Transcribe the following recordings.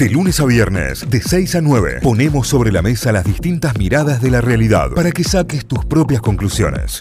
De lunes a viernes, de 6 a 9, ponemos sobre la mesa las distintas miradas de la realidad para que saques tus propias conclusiones.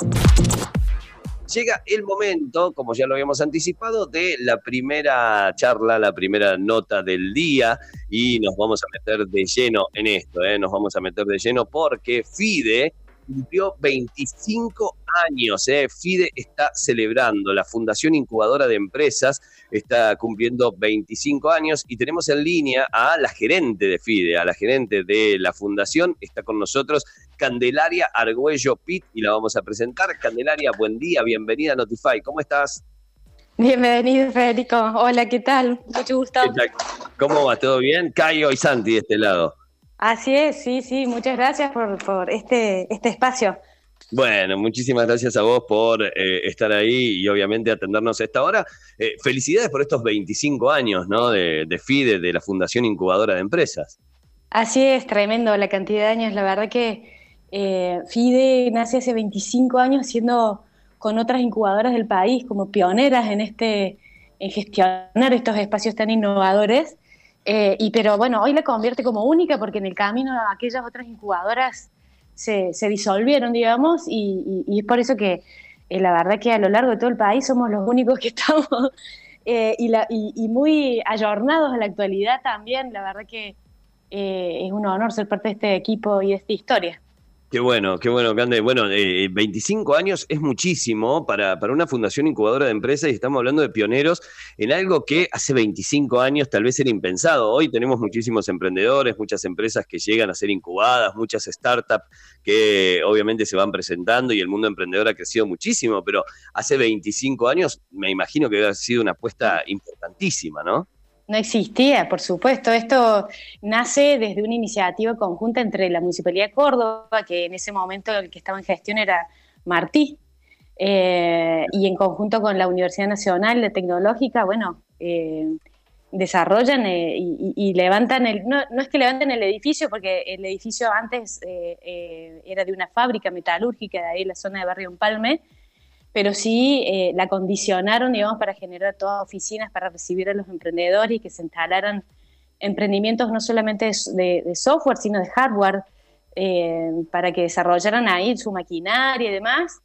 Llega el momento, como ya lo habíamos anticipado, de la primera charla, la primera nota del día y nos vamos a meter de lleno en esto, ¿eh? nos vamos a meter de lleno porque FIDE cumplió 25 años. ¿eh? FIDE está celebrando, la Fundación Incubadora de Empresas está cumpliendo 25 años y tenemos en línea a la gerente de FIDE, a la gerente de la fundación. Está con nosotros Candelaria Argüello Pitt y la vamos a presentar. Candelaria, buen día, bienvenida a Notify. ¿Cómo estás? Bienvenido, Federico. Hola, ¿qué tal? Mucho gusto. ¿Cómo va? ¿Todo bien? Cayo y Santi de este lado. Así es, sí, sí, muchas gracias por, este, este espacio. Bueno, muchísimas gracias a vos por eh, estar ahí y obviamente atendernos a esta hora. Eh, felicidades por estos 25 años ¿no? de, FIDE, de la Fundación Incubadora de Empresas. Así es, tremendo la cantidad de años. La verdad que eh, FIDE nace hace 25 años siendo con otras incubadoras del país como pioneras en, este, en gestionar estos espacios tan innovadores. Eh, y pero bueno, hoy la convierte como única porque en el camino aquellas otras incubadoras se, se disolvieron, digamos, y, es por eso que eh, la verdad que a lo largo de todo el país somos los únicos que estamos eh, y, y, muy ayornados a la actualidad también. La verdad que es un honor ser parte de este equipo y de esta historia. Qué bueno, qué bueno, Cande. Bueno, 25 eh, años es muchísimo para, para, una fundación incubadora de empresas y estamos hablando de pioneros en algo que hace 25 años tal vez era impensado. Hoy tenemos muchísimos emprendedores, muchas empresas que llegan a ser incubadas, muchas startups que obviamente se van presentando y el mundo emprendedor ha crecido muchísimo, pero hace 25 años me imagino que ha sido una apuesta importantísima, ¿no? No existía, por supuesto. Esto nace desde una iniciativa conjunta entre la Municipalidad de Córdoba, que en ese momento el que estaba en gestión era Martí, eh, y en conjunto con la Universidad Nacional de Tecnológica, bueno, eh, desarrollan eh, y, levantan el, no, no, es que levanten el edificio, porque el edificio antes era de una fábrica metalúrgica de ahí la zona de Barrio Empalme, pero sí eh, la condicionaron, digamos, para generar todas oficinas para recibir a los emprendedores y que se instalaran emprendimientos no solamente de, software, sino de hardware, eh, para que desarrollaran ahí su maquinaria y demás.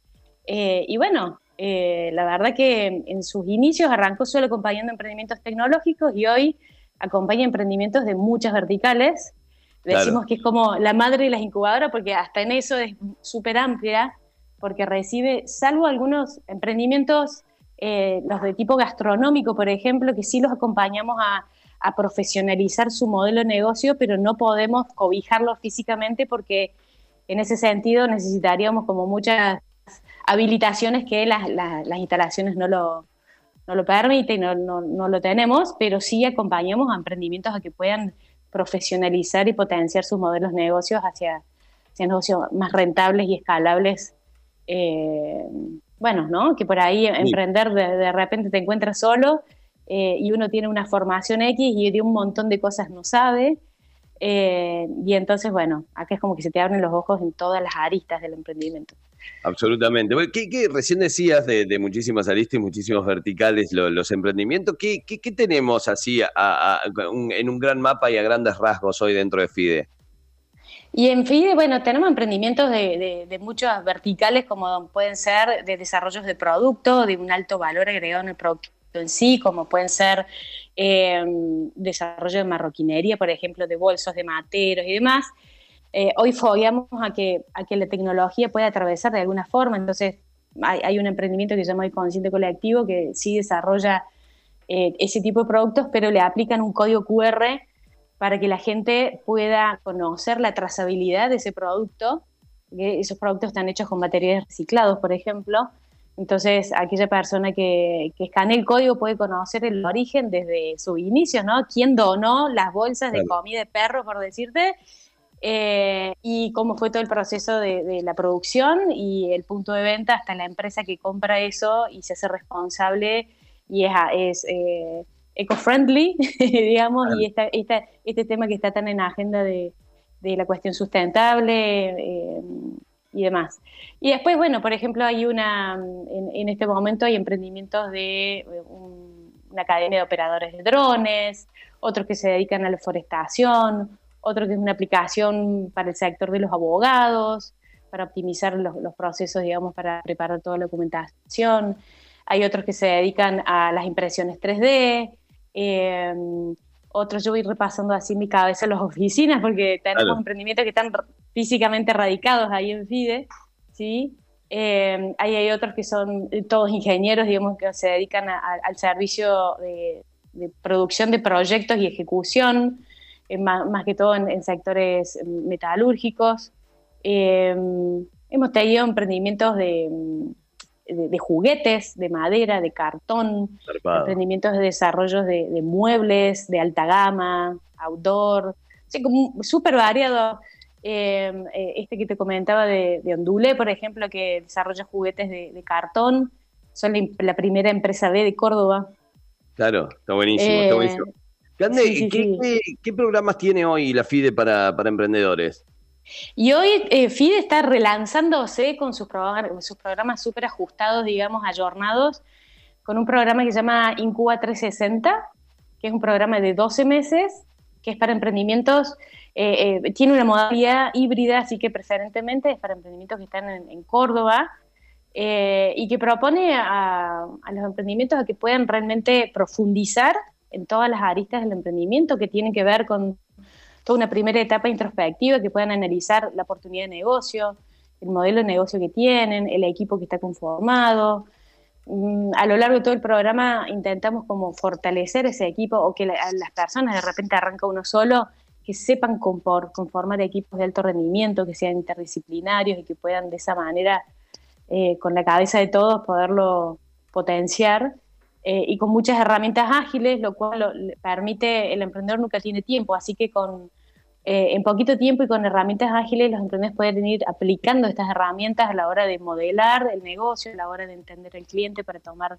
Eh, y bueno, la verdad que en sus inicios arrancó solo acompañando emprendimientos tecnológicos y hoy acompaña emprendimientos de muchas verticales. Decimos que es como la madre de las incubadoras porque hasta en eso es súper amplia porque recibe, salvo algunos emprendimientos, eh, los de tipo gastronómico, por ejemplo, que sí los acompañamos a, profesionalizar su modelo de negocio, pero no podemos cobijarlo físicamente porque en ese sentido necesitaríamos como muchas habilitaciones que las, instalaciones no lo, no lo permiten, no, no, lo tenemos, pero sí acompañamos a emprendimientos a que puedan profesionalizar y potenciar sus modelos de negocios hacia, hacia negocios más rentables y escalables eh, bueno, ¿no? Que por ahí emprender de, repente te encuentras solo eh, y uno tiene una formación X y de un montón de cosas no sabe. Eh, y entonces, bueno, acá es como que se te abren los ojos en todas las aristas del emprendimiento. Absolutamente. ¿Qué, recién decías de, muchísimas aristas y muchísimos verticales los emprendimientos? ¿Qué, tenemos así en un gran mapa y a grandes rasgos hoy dentro de FIDE? Y en FIDE, bueno, tenemos emprendimientos de, de, muchas verticales, como pueden ser de desarrollos de producto, de un alto valor agregado en el producto en sí, como pueden ser em, desarrollo de marroquinería, por ejemplo, de bolsos, de materos y demás. Eh, hoy fogueamos a que, a que la tecnología pueda atravesar de alguna forma, entonces hay, un emprendimiento que se llama el Consciente Colectivo que sí desarrolla eh, ese tipo de productos, pero le aplican un código QR para que la gente pueda conocer la trazabilidad de ese producto. esos productos están hechos con materiales reciclados, por ejemplo. Entonces, aquella persona que, que escanee el código puede conocer el origen desde su inicio, ¿no? ¿Quién donó las bolsas de comida de perro, por decirte? Eh, y cómo fue todo el proceso de, la producción y el punto de venta hasta la empresa que compra eso y se hace responsable y es, es eh, eco-friendly, digamos, y esta, este tema que está tan en la agenda de, la cuestión sustentable eh, y demás. Y después, bueno, por ejemplo, hay una, en, este momento hay emprendimientos de eh, una academia de operadores de drones, otros que se dedican a la forestación, otro que es una aplicación para el sector de los abogados, para optimizar los, procesos, digamos, para preparar toda la documentación. Hay otros que se dedican a las impresiones 3D. Em, otros, yo voy repasando así en mi cabeza las oficinas, porque tenemos emprendimientos que están físicamente radicados ahí en FIDE, ¿sí? Eh, hay, otros que son todos ingenieros, digamos, que se dedican al servicio de, producción de proyectos y ejecución, eh, más, que todo en, sectores metalúrgicos. Eh, hemos tenido emprendimientos de, juguetes, de madera, de cartón, emprendimientos de desarrollo de, muebles, de alta gama, outdoor, súper variado. Em, eh, este que te comentaba de, de, Ondulé, por ejemplo, que desarrolla juguetes de, cartón, son la, primera empresa B de Córdoba. Claro, está buenísimo, está eh, buenísimo. ¿qué, programas tiene hoy la FIDE para, emprendedores? Y hoy eh, FIDE está relanzándose con sus, sus programas súper ajustados, digamos, ayornados, con un programa que se llama Incuba 360, que es un programa de 12 meses, que es para emprendimientos eh, eh, tiene una modalidad híbrida, así que preferentemente es para emprendimientos que están en, Córdoba eh, y que propone a, los emprendimientos a que puedan realmente profundizar en todas las aristas del emprendimiento que tienen que ver con toda una primera etapa introspectiva, que puedan analizar la oportunidad de negocio, el modelo de negocio que tienen, el equipo que está conformado. Mm, a lo largo de todo el programa intentamos como fortalecer ese equipo o que las personas de repente arranca uno solo que sepan conformar equipos de alto rendimiento, que sean interdisciplinarios y que puedan de esa manera, eh, con la cabeza de todos, poderlo potenciar. Eh, y con muchas herramientas ágiles, lo cual permite, el emprendedor nunca tiene tiempo, así que con, eh, en poquito tiempo y con herramientas ágiles los emprendedores pueden ir aplicando estas herramientas a la hora de modelar el negocio, a la hora de entender el cliente para tomar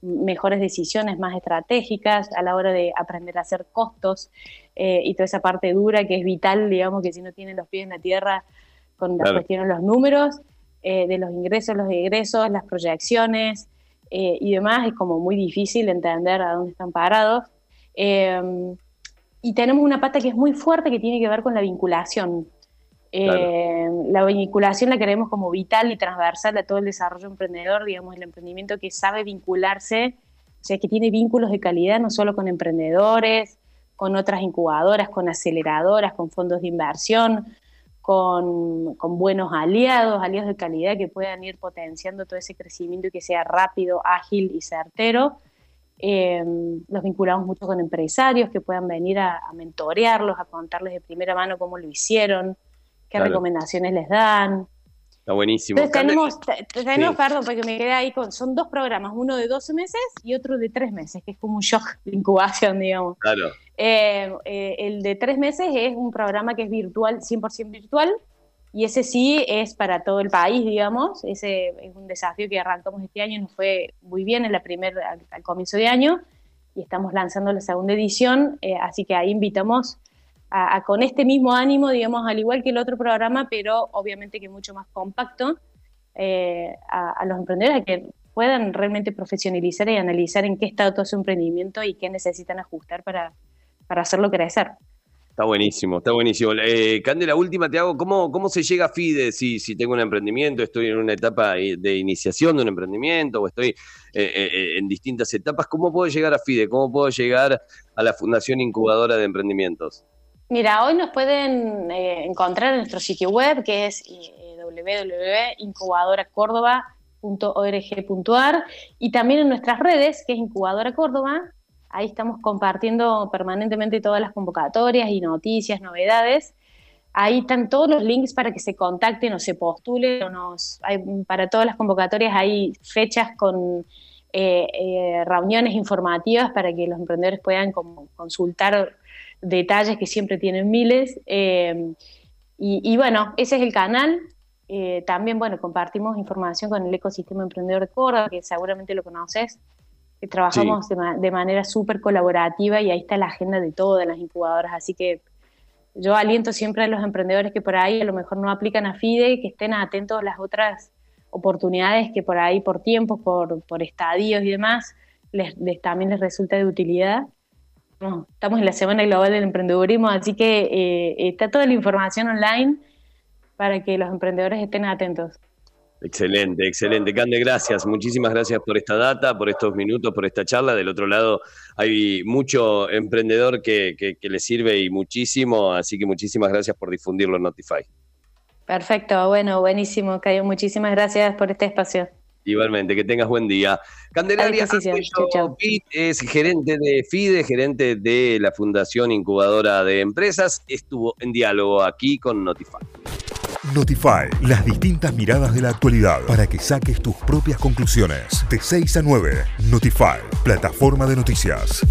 mejores decisiones más estratégicas, a la hora de aprender a hacer costos eh, y toda esa parte dura que es vital, digamos, que si no tienen los pies en la tierra con las cuestiones los números, eh, de los ingresos, los egresos, las proyecciones eh, y demás, es como muy difícil entender a dónde están parados. y tenemos una pata que es muy fuerte que tiene que ver con la vinculación. La vinculación la queremos como vital y transversal a todo el desarrollo emprendedor, digamos, el emprendimiento que sabe vincularse, o sea, que tiene vínculos de calidad no solo con emprendedores, con otras incubadoras, con aceleradoras, con fondos de inversión, con, buenos aliados, aliados de calidad que puedan ir potenciando todo ese crecimiento y que sea rápido, ágil y certero. Eh, los vinculamos mucho con empresarios que puedan venir a, a mentorearlos, a contarles de primera mano cómo lo hicieron, qué recomendaciones les dan. Está buenísimo. Entonces tenemos, tenemos perdón, porque me quedé ahí con, son dos programas, uno de 12 meses y otro de 3 meses, que es como un shock de incubación, digamos. Claro. Eh, eh, el de 3 meses es un programa que es virtual, 100% virtual, y ese sí es para todo el país, digamos. Ese es un desafío que arrancamos este año, nos fue muy bien en la primera, al, comienzo de año, y estamos lanzando la segunda edición, eh, así que ahí invitamos con este mismo ánimo, digamos, al igual que el otro programa, pero obviamente que mucho más compacto, eh, a, los emprendedores a que puedan realmente profesionalizar y analizar en qué está todo su emprendimiento y qué necesitan ajustar para, para hacerlo crecer. Está buenísimo, está buenísimo. Eh, Candela, última te hago, ¿cómo, ¿cómo se llega a FIDE si, si tengo un emprendimiento, estoy en una etapa de iniciación de un emprendimiento o estoy eh, en distintas etapas? ¿Cómo puedo llegar a FIDE? ¿Cómo puedo llegar a la Fundación Incubadora de Emprendimientos? Mira, hoy nos pueden eh, encontrar en nuestro sitio web que es eh, www.incubadoracordoba.org.ar y también en nuestras redes que es Incubadora Córdoba. Ahí estamos compartiendo permanentemente todas las convocatorias y noticias, novedades. Ahí están todos los links para que se contacten o se postulen. Para todas las convocatorias hay fechas con eh, reuniones informativas para que los emprendedores puedan consultar detalles que siempre tienen miles. Eh, y, bueno, ese es el canal. Eh, también, bueno, compartimos información con el ecosistema emprendedor de Córdoba, que seguramente lo conoces. Que trabajamos de, manera súper colaborativa y ahí está la agenda de todas las incubadoras. Así que yo aliento siempre a los emprendedores que por ahí a lo mejor no aplican a FIDE, que estén atentos a las otras oportunidades que por ahí, por tiempos, por, por estadios y demás, les, también les resulta de utilidad estamos en la Semana Global del Emprendedurismo, así que eh, está toda la información online para que los emprendedores estén atentos. Excelente, excelente. Cande, gracias. Muchísimas gracias por esta data, por estos minutos, por esta charla. Del otro lado hay mucho emprendedor que, le sirve y muchísimo, así que muchísimas gracias por difundirlo en Notify. Perfecto, bueno, buenísimo, Cayo. Muchísimas gracias por este espacio. Igualmente, que tengas buen día. Candelaria es gerente de FIDE, gerente de la Fundación Incubadora de Empresas. Estuvo en diálogo aquí con Notify. Notify, las distintas miradas de la actualidad para que saques tus propias conclusiones. De 6 a 9, Notify, plataforma de noticias.